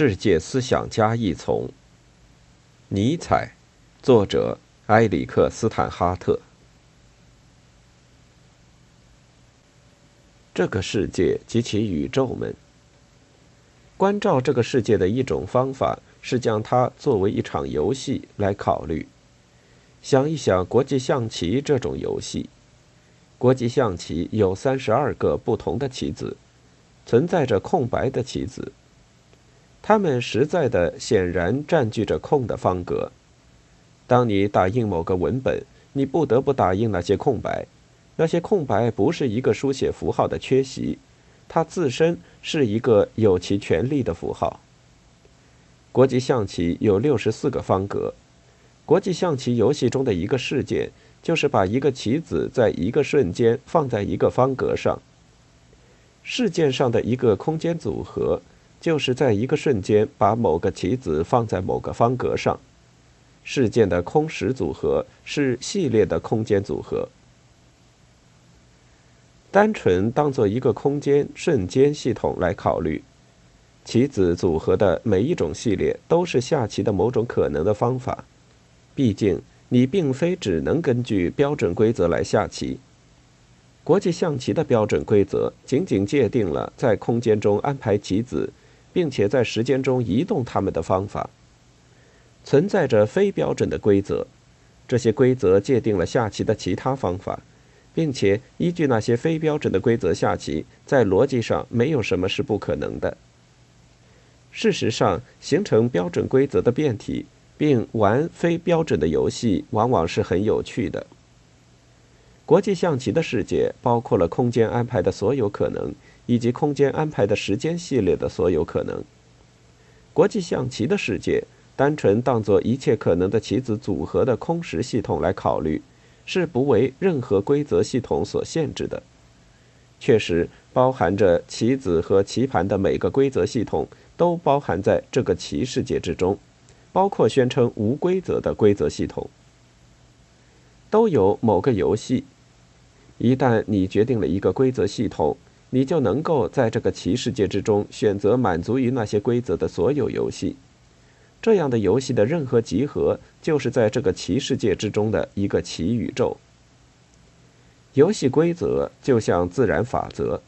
世界思想家一丛。尼采，作者埃里克斯坦哈特。这个世界及其宇宙们，关照这个世界的一种方法是将它作为一场游戏来考虑。想一想国际象棋这种游戏，国际象棋有三十二个不同的棋子，存在着空白的棋子。它们实在的显然占据着空的方格。当你打印某个文本，你不得不打印那些空白。那些空白不是一个书写符号的缺席，它自身是一个有其权利的符号。国际象棋有六十四个方格。国际象棋游戏中的一个事件，就是把一个棋子在一个瞬间放在一个方格上。事件上的一个空间组合。就是在一个瞬间把某个棋子放在某个方格上，事件的空时组合是系列的空间组合。单纯当做一个空间瞬间系统来考虑，棋子组合的每一种系列都是下棋的某种可能的方法。毕竟你并非只能根据标准规则来下棋。国际象棋的标准规则仅仅界定了在空间中安排棋子。并且在时间中移动它们的方法，存在着非标准的规则。这些规则界定了下棋的其他方法，并且依据那些非标准的规则下棋，在逻辑上没有什么是不可能的。事实上，形成标准规则的变体，并玩非标准的游戏，往往是很有趣的。国际象棋的世界包括了空间安排的所有可能。以及空间安排的时间系列的所有可能。国际象棋的世界，单纯当作一切可能的棋子组合的空时系统来考虑，是不为任何规则系统所限制的。确实，包含着棋子和棋盘的每个规则系统都包含在这个棋世界之中，包括宣称无规则的规则系统，都有某个游戏。一旦你决定了一个规则系统，你就能够在这个棋世界之中选择满足于那些规则的所有游戏。这样的游戏的任何集合，就是在这个棋世界之中的一个棋宇宙。游戏规则就像自然法则，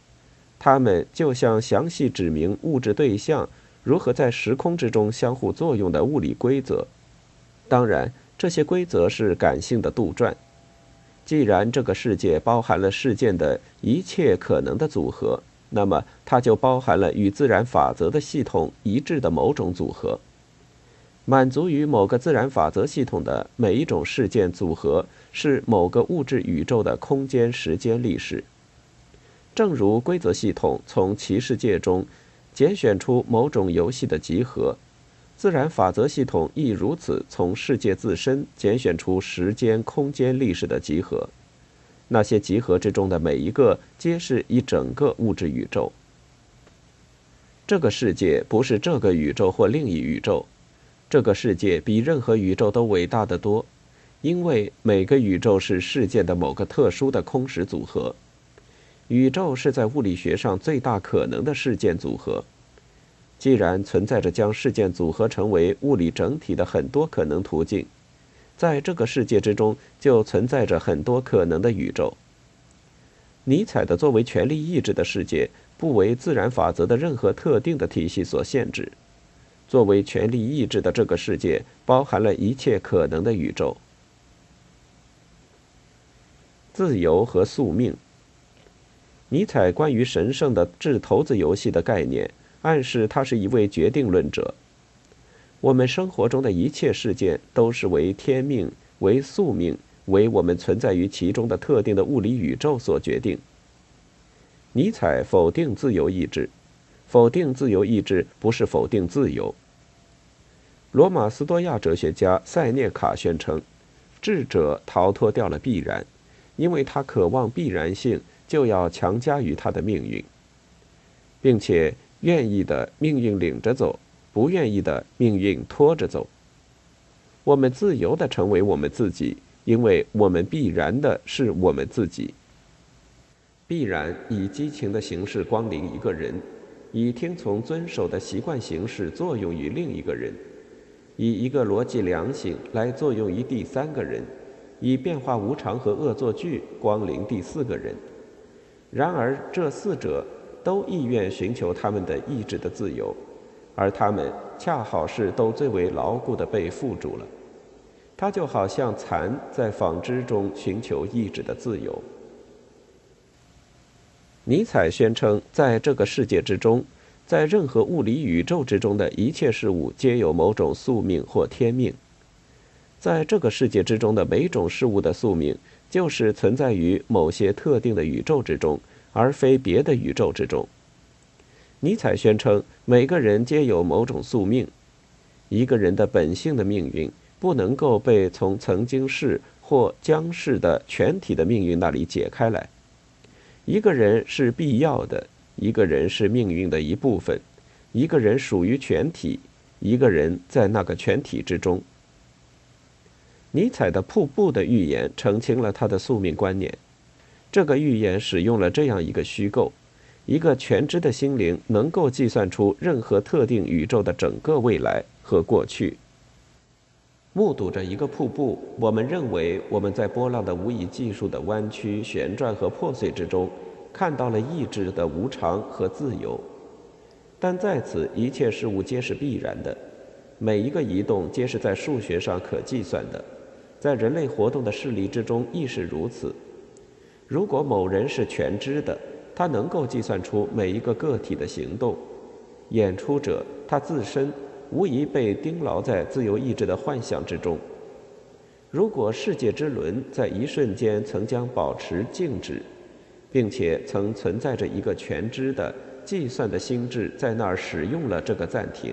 它们就像详细指明物质对象如何在时空之中相互作用的物理规则。当然，这些规则是感性的杜撰。既然这个世界包含了事件的一切可能的组合，那么它就包含了与自然法则的系统一致的某种组合。满足于某个自然法则系统的每一种事件组合，是某个物质宇宙的空间时间历史。正如规则系统从其世界中拣选出某种游戏的集合。自然法则系统亦如此，从世界自身拣选出时间、空间历史的集合。那些集合之中的每一个，皆是一整个物质宇宙。这个世界不是这个宇宙或另一宇宙，这个世界比任何宇宙都伟大的多，因为每个宇宙是事件的某个特殊的空时组合。宇宙是在物理学上最大可能的事件组合。既然存在着将事件组合成为物理整体的很多可能途径，在这个世界之中就存在着很多可能的宇宙。尼采的作为权力意志的世界不为自然法则的任何特定的体系所限制，作为权力意志的这个世界包含了一切可能的宇宙。自由和宿命。尼采关于神圣的掷骰子游戏的概念。暗示他是一位决定论者。我们生活中的一切事件都是为天命、为宿命、为我们存在于其中的特定的物理宇宙所决定。尼采否定自由意志，否定自由意志不是否定自由。罗马斯多亚哲学家塞涅卡宣称，智者逃脱掉了必然，因为他渴望必然性，就要强加于他的命运，并且。愿意的命运领着走，不愿意的命运拖着走。我们自由的成为我们自己，因为我们必然的是我们自己。必然以激情的形式光临一个人，以听从遵守的习惯形式作用于另一个人，以一个逻辑良性来作用于第三个人，以变化无常和恶作剧光临第四个人。然而，这四者都意愿寻求他们的意志的自由，而他们恰好是都最为牢固的被缚住了。它就好像蚕在纺织中寻求意志的自由。尼采宣称，在这个世界之中，在任何物理宇宙之中的一切事物皆有某种宿命或天命。在这个世界之中的每种事物的宿命。就是存在于某些特定的宇宙之中，而非别的宇宙之中。尼采宣称，每个人皆有某种宿命，一个人的本性的命运不能够被从曾经是或将是的全体的命运那里解开来。一个人是必要的，一个人是命运的一部分，一个人属于全体，一个人在那个全体之中。尼采的瀑布的预言澄清了他的宿命观念。这个预言使用了这样一个虚构：一个全知的心灵能够计算出任何特定宇宙的整个未来和过去。目睹着一个瀑布，我们认为我们在波浪的无以计数的弯曲、旋转和破碎之中，看到了意志的无常和自由。但在此，一切事物皆是必然的，每一个移动皆是在数学上可计算的。在人类活动的势力之中亦是如此。如果某人是全知的，他能够计算出每一个个体的行动。演出者他自身无疑被钉牢在自由意志的幻想之中。如果世界之轮在一瞬间曾将保持静止，并且曾存在着一个全知的计算的心智在那儿使用了这个暂停，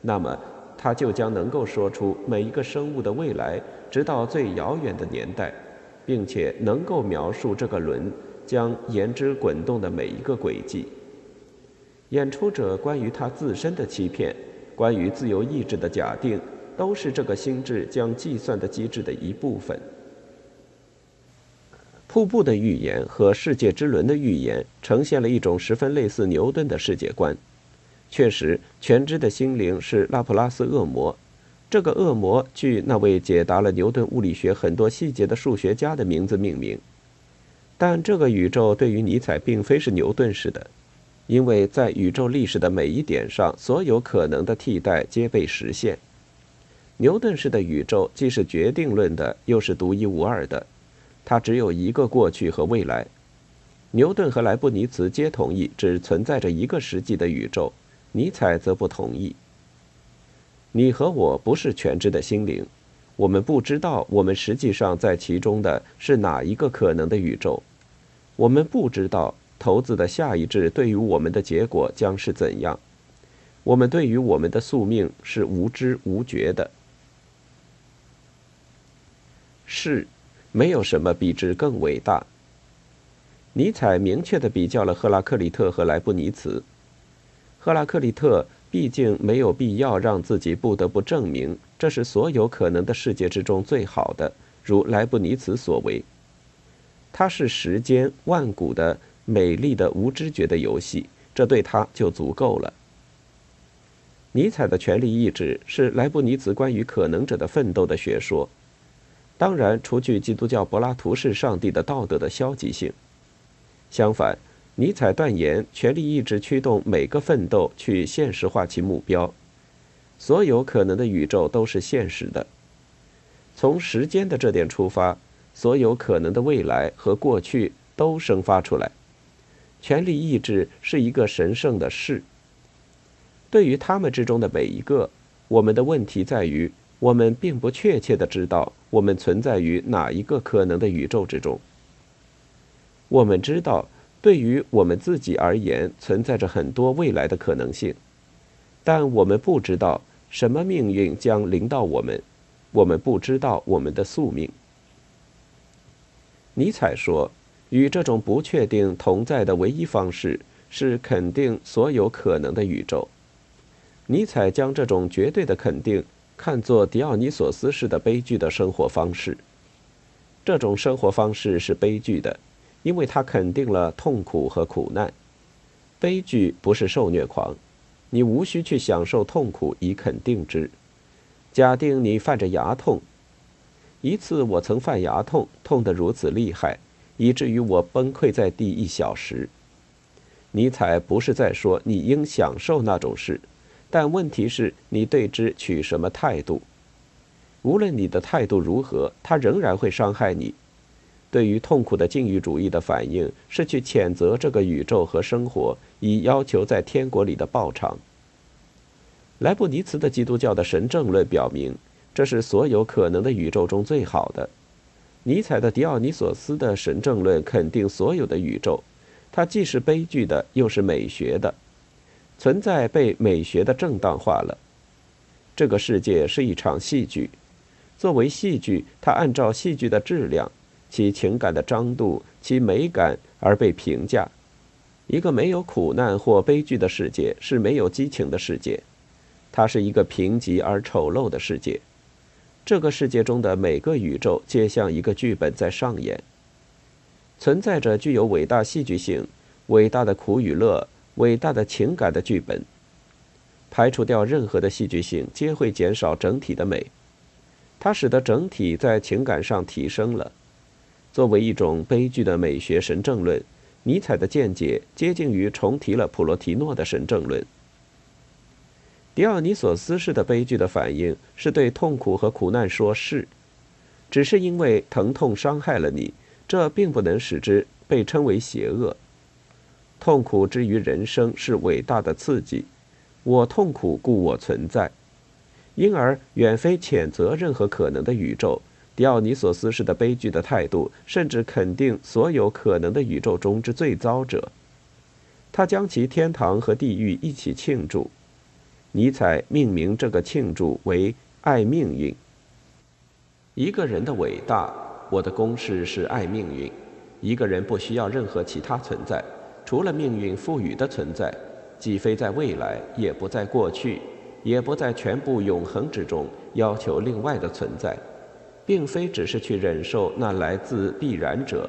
那么。他就将能够说出每一个生物的未来，直到最遥远的年代，并且能够描述这个轮将言之滚动的每一个轨迹。演出者关于他自身的欺骗，关于自由意志的假定，都是这个心智将计算的机制的一部分。瀑布的预言和世界之轮的预言，呈现了一种十分类似牛顿的世界观。确实，全知的心灵是拉普拉斯恶魔。这个恶魔据那位解答了牛顿物理学很多细节的数学家的名字命名。但这个宇宙对于尼采并非是牛顿式的，因为在宇宙历史的每一点上，所有可能的替代皆被实现。牛顿式的宇宙既是决定论的，又是独一无二的，它只有一个过去和未来。牛顿和莱布尼茨皆同意只存在着一个实际的宇宙。尼采则不同意。你和我不是全知的心灵，我们不知道我们实际上在其中的是哪一个可能的宇宙，我们不知道骰子的下一掷对于我们的结果将是怎样，我们对于我们的宿命是无知无觉的。是，没有什么比之更伟大。尼采明确的比较了赫拉克利特和莱布尼茨。赫拉克利特毕竟没有必要让自己不得不证明这是所有可能的世界之中最好的，如莱布尼茨所为。它是时间万古的美丽的无知觉的游戏，这对他就足够了。尼采的权力意志是莱布尼茨关于可能者的奋斗的学说，当然除去基督教柏拉图式上帝的道德的消极性，相反。尼采断言，权力意志驱动每个奋斗去现实化其目标。所有可能的宇宙都是现实的。从时间的这点出发，所有可能的未来和过去都生发出来。权力意志是一个神圣的事。对于他们之中的每一个，我们的问题在于，我们并不确切的知道我们存在于哪一个可能的宇宙之中。我们知道。对于我们自己而言，存在着很多未来的可能性，但我们不知道什么命运将临到我们，我们不知道我们的宿命。尼采说：“与这种不确定同在的唯一方式是肯定所有可能的宇宙。”尼采将这种绝对的肯定看作狄奥尼索斯式的悲剧的生活方式。这种生活方式是悲剧的。因为他肯定了痛苦和苦难，悲剧不是受虐狂，你无需去享受痛苦以肯定之。假定你犯着牙痛，一次我曾犯牙痛，痛得如此厉害，以至于我崩溃在地一小时。尼采不是在说你应享受那种事，但问题是你对之取什么态度。无论你的态度如何，它仍然会伤害你。对于痛苦的禁欲主义的反应是去谴责这个宇宙和生活，以要求在天国里的报偿。莱布尼茨的基督教的神证论表明，这是所有可能的宇宙中最好的。尼采的狄奥尼索斯的神证论肯定所有的宇宙，它既是悲剧的，又是美学的。存在被美学的正当化了。这个世界是一场戏剧，作为戏剧，它按照戏剧的质量。其情感的张度，其美感而被评价。一个没有苦难或悲剧的世界是没有激情的世界，它是一个贫瘠而丑陋的世界。这个世界中的每个宇宙皆像一个剧本在上演，存在着具有伟大戏剧性、伟大的苦与乐、伟大的情感的剧本。排除掉任何的戏剧性，皆会减少整体的美。它使得整体在情感上提升了。作为一种悲剧的美学神正论，尼采的见解接近于重提了普罗提诺的神正论。狄奥尼索斯式的悲剧的反应是对痛苦和苦难说是，只是因为疼痛伤害了你，这并不能使之被称为邪恶。痛苦之于人生是伟大的刺激，我痛苦故我存在，因而远非谴责任何可能的宇宙。狄奥尼索斯式的悲剧的态度，甚至肯定所有可能的宇宙中之最糟者。他将其天堂和地狱一起庆祝。尼采命名这个庆祝为“爱命运”。一个人的伟大，我的公式是爱命运。一个人不需要任何其他存在，除了命运赋予的存在，既非在未来，也不在过去，也不在全部永恒之中要求另外的存在。并非只是去忍受那来自必然者，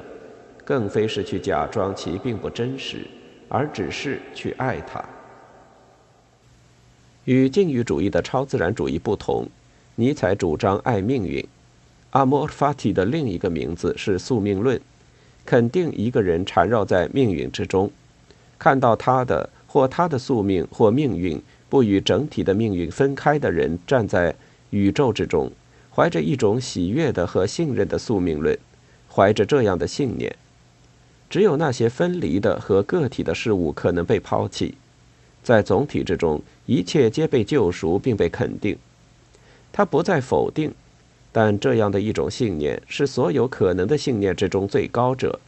更非是去假装其并不真实，而只是去爱它。与禁欲主义的超自然主义不同，尼采主张爱命运。阿莫尔法蒂的另一个名字是宿命论，肯定一个人缠绕在命运之中，看到他的或他的宿命或命运不与整体的命运分开的人站在宇宙之中。怀着一种喜悦的和信任的宿命论，怀着这样的信念，只有那些分离的和个体的事物可能被抛弃，在总体之中，一切皆被救赎并被肯定。他不再否定，但这样的一种信念是所有可能的信念之中最高者。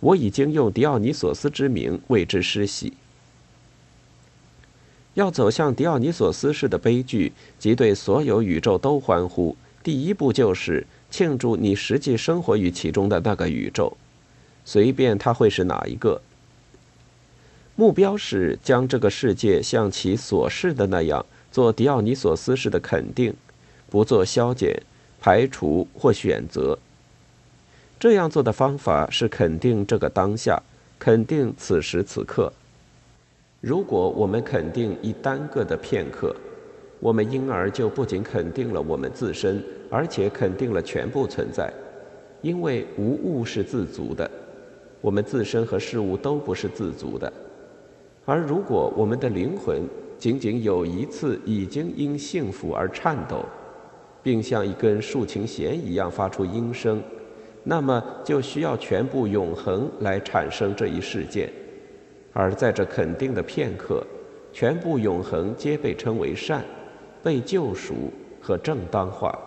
我已经用狄奥尼索斯之名为之施洗。要走向狄奥尼索斯式的悲剧，即对所有宇宙都欢呼。第一步就是庆祝你实际生活于其中的那个宇宙，随便它会是哪一个。目标是将这个世界像其所示的那样做迪奥尼索斯式的肯定，不做消减、排除或选择。这样做的方法是肯定这个当下，肯定此时此刻。如果我们肯定一单个的片刻，我们因而就不仅肯定了我们自身。而且肯定了全部存在，因为无物是自足的，我们自身和事物都不是自足的。而如果我们的灵魂仅仅有一次已经因幸福而颤抖，并像一根竖琴弦一样发出音声，那么就需要全部永恒来产生这一事件。而在这肯定的片刻，全部永恒皆被称为善，被救赎和正当化。